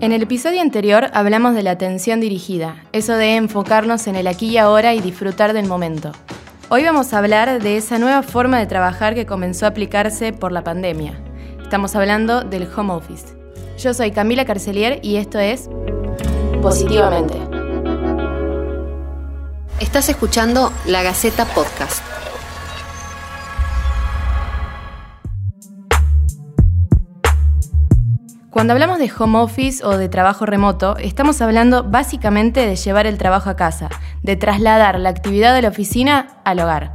En el episodio anterior hablamos de la atención dirigida, eso de enfocarnos en el aquí y ahora y disfrutar del momento. Hoy vamos a hablar de esa nueva forma de trabajar que comenzó a aplicarse por la pandemia. Estamos hablando del home office. Yo soy Camila Carcelier y esto es Positivamente. Estás escuchando La Gaceta Podcast. Cuando hablamos de home office o de trabajo remoto, estamos hablando básicamente de llevar el trabajo a casa, de trasladar la actividad de la oficina al hogar.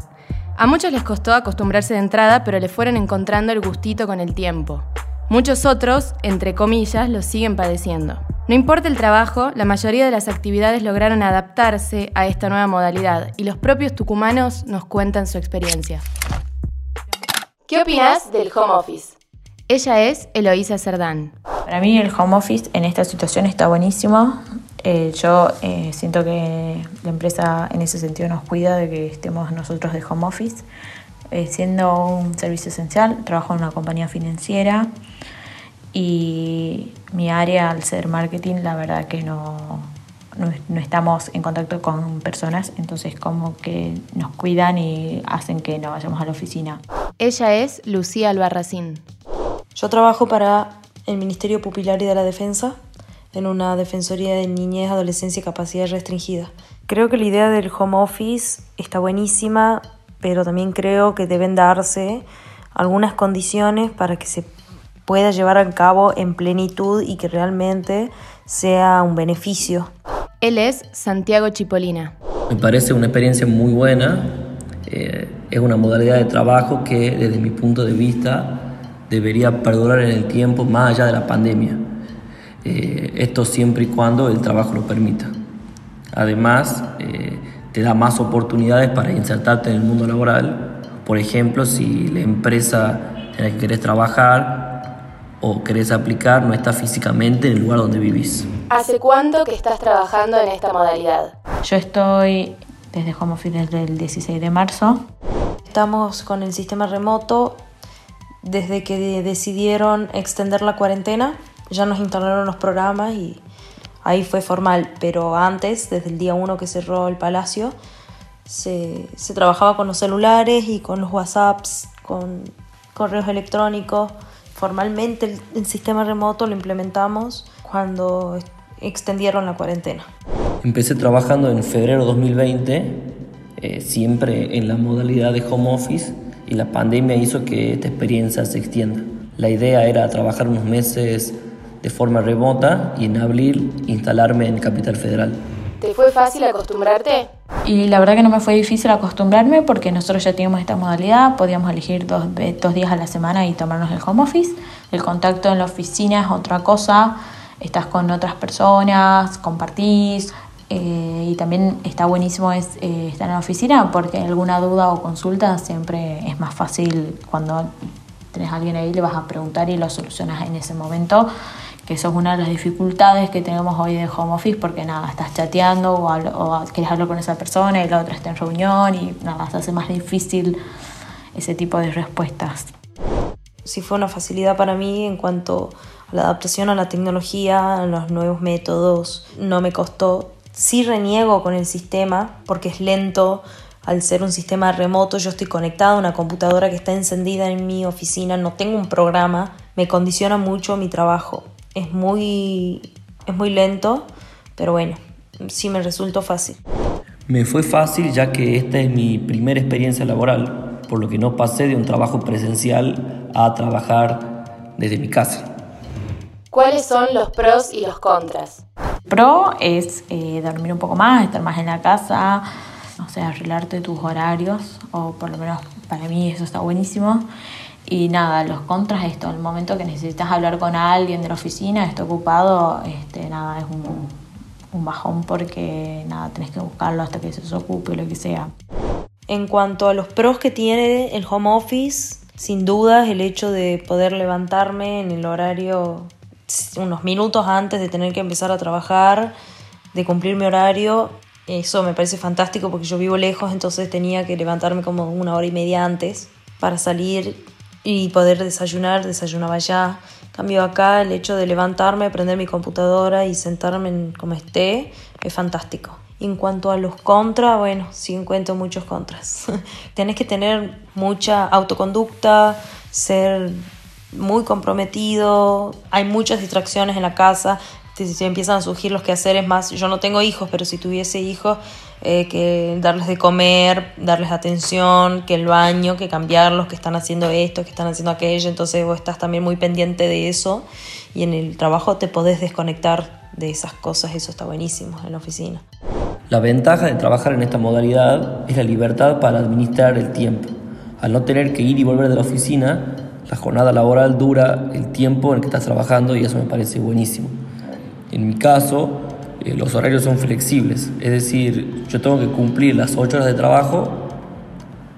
A muchos les costó acostumbrarse de entrada, pero le fueron encontrando el gustito con el tiempo. Muchos otros, entre comillas, lo siguen padeciendo. No importa el trabajo, la mayoría de las actividades lograron adaptarse a esta nueva modalidad y los propios tucumanos nos cuentan su experiencia. ¿Qué opinas del home office? Ella es Eloísa Cerdán. Para mí el home office en esta situación está buenísimo. Eh, yo eh, siento que la empresa en ese sentido nos cuida de que estemos nosotros de home office. Eh, siendo un servicio esencial, trabajo en una compañía financiera y mi área al ser marketing, la verdad que no, no, no, estamos en contacto con personas, entonces como que nos cuidan y hacen que no vayamos a la oficina. Ella es Lucía Albarracín. Yo trabajo para el Ministerio Pupilar y de la Defensa en una Defensoría de Niñez, Adolescencia y Capacidad Restringida. Creo que la idea del home office está buenísima, pero también creo que deben darse algunas condiciones para que se pueda llevar a cabo en plenitud y que realmente sea un beneficio. Él es Santiago Chipolina. Me parece una experiencia muy buena. Eh, es una modalidad de trabajo que desde mi punto de vista debería perdurar en el tiempo más allá de la pandemia. Eh, esto siempre y cuando el trabajo lo permita. Además, eh, te da más oportunidades para insertarte en el mundo laboral. Por ejemplo, si la empresa en la que querés trabajar o querés aplicar no está físicamente en el lugar donde vivís. ¿Hace cuánto que estás trabajando en esta modalidad? Yo estoy desde home office desde el 16 de marzo. Estamos con el sistema remoto desde que decidieron extender la cuarentena, ya nos instalaron los programas y ahí fue formal, pero antes, desde el día 1 que cerró el palacio, se, trabajaba con los celulares y con los WhatsApps, con correos electrónicos. Formalmente el, el sistema remoto lo implementamos cuando extendieron la cuarentena. Empecé trabajando en febrero 2020, eh, siempre en la modalidad de home office y la pandemia hizo que esta experiencia se extienda. La idea era trabajar unos meses de forma remota y en abril instalarme en Capital Federal. ¿Te fue fácil acostumbrarte? Y la verdad que no me fue difícil acostumbrarme porque nosotros ya teníamos esta modalidad, podíamos elegir dos, dos días a la semana y tomarnos el home office. El contacto en la oficina es otra cosa, estás con otras personas, compartís, eh, y también está buenísimo es, eh, estar en la oficina porque alguna duda o consulta siempre es más fácil cuando tenés a alguien ahí, le vas a preguntar y lo solucionas en ese momento, que eso es una de las dificultades que tenemos hoy de home office porque nada, estás chateando o, o quieres hablar con esa persona y la otra está en reunión y nada, se hace más difícil ese tipo de respuestas. Sí fue una facilidad para mí en cuanto a la adaptación a la tecnología, a los nuevos métodos, no me costó Sí reniego con el sistema porque es lento. Al ser un sistema remoto, yo estoy conectada a una computadora que está encendida en mi oficina, no tengo un programa, me condiciona mucho mi trabajo. Es muy, es muy lento, pero bueno, sí me resultó fácil. Me fue fácil ya que esta es mi primera experiencia laboral, por lo que no pasé de un trabajo presencial a trabajar desde mi casa. ¿Cuáles son los pros y los contras? Pro es eh, dormir un poco más, estar más en la casa, o sea, arreglarte tus horarios, o por lo menos para mí eso está buenísimo. Y nada, los contras esto, el momento que necesitas hablar con alguien de la oficina, está ocupado, este, nada, es un, un bajón porque nada, tenés que buscarlo hasta que se desocupe o lo que sea. En cuanto a los pros que tiene el home office, sin dudas el hecho de poder levantarme en el horario unos minutos antes de tener que empezar a trabajar, de cumplir mi horario. Eso me parece fantástico porque yo vivo lejos, entonces tenía que levantarme como una hora y media antes para salir y poder desayunar. Desayunaba ya, Cambio acá el hecho de levantarme, prender mi computadora y sentarme como esté es fantástico. En cuanto a los contras, bueno, sí encuentro muchos contras. Tienes que tener mucha autoconducta, ser muy comprometido, hay muchas distracciones en la casa, si empiezan a surgir los quehaceres más, yo no tengo hijos, pero si tuviese hijos, eh, que darles de comer, darles atención, que el baño, que cambiarlos, que están haciendo esto, que están haciendo aquello, entonces vos estás también muy pendiente de eso y en el trabajo te podés desconectar de esas cosas, eso está buenísimo en la oficina. La ventaja de trabajar en esta modalidad es la libertad para administrar el tiempo. Al no tener que ir y volver de la oficina, la jornada laboral dura el tiempo en el que estás trabajando y eso me parece buenísimo. En mi caso, eh, los horarios son flexibles, es decir, yo tengo que cumplir las 8 horas de trabajo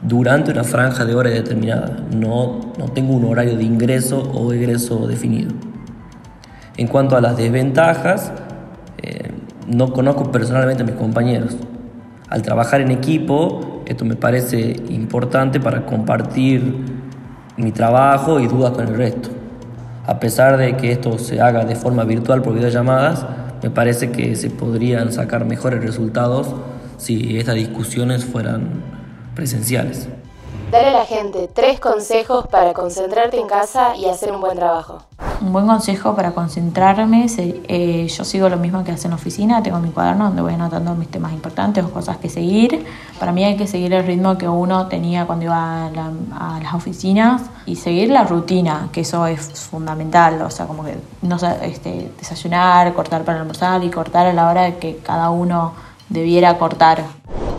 durante una franja de horas determinada, no, no tengo un horario de ingreso o egreso definido. En cuanto a las desventajas, eh, no conozco personalmente a mis compañeros. Al trabajar en equipo, esto me parece importante para compartir mi trabajo y dudas con el resto. A pesar de que esto se haga de forma virtual por videollamadas, me parece que se podrían sacar mejores resultados si estas discusiones fueran presenciales. Dale a la gente tres consejos para concentrarte en casa y hacer un buen trabajo. Un buen consejo para concentrarme, eh, yo sigo lo mismo que hace en la oficina, tengo mi cuaderno donde voy anotando mis temas importantes o cosas que seguir. Para mí hay que seguir el ritmo que uno tenía cuando iba a, las oficinas y seguir la rutina, que eso es fundamental, o sea, como que no este, desayunar, cortar para almorzar y cortar a la hora que cada uno debiera cortar.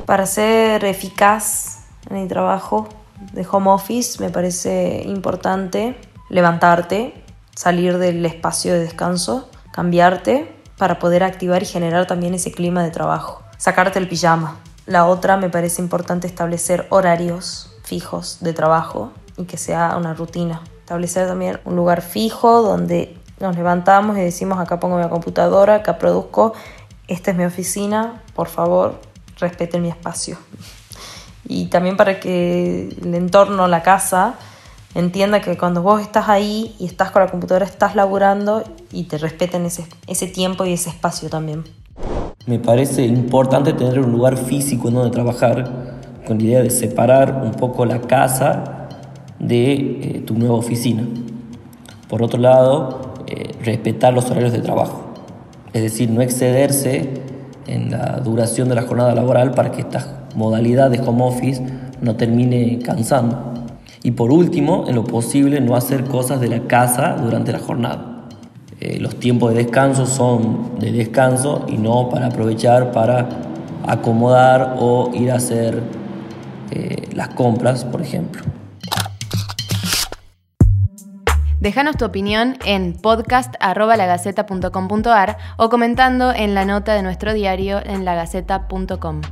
Para ser eficaz en el trabajo, de home office me parece importante levantarte, salir del espacio de descanso, cambiarte para poder activar y generar también ese clima de trabajo. Sacarte el pijama. La otra me parece importante establecer horarios fijos de trabajo y que sea una rutina. Establecer también un lugar fijo donde nos levantamos y decimos acá pongo mi computadora, acá produzco, esta es mi oficina, por favor respeten mi espacio y también para que el entorno, la casa, entienda que cuando vos estás ahí y estás con la computadora, estás laburando y te respeten ese, ese tiempo y ese espacio también. Me parece importante tener un lugar físico en donde trabajar con la idea de separar un poco la casa de eh, tu nueva oficina. Por otro lado, eh, respetar los horarios de trabajo, es decir, no excederse en la duración de la jornada laboral para que estas modalidad de home office no termine cansando. Y por último, en lo posible, no hacer cosas de la casa durante la jornada. Eh, los tiempos de descanso son de descanso y no para aprovechar para acomodar o ir a hacer eh, las compras, por ejemplo. Déjanos tu opinión en podcast.lagaceta.com.ar o comentando en la nota de nuestro diario en lagaceta.com.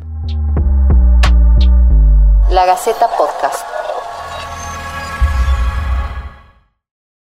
La Gaceta Podcast.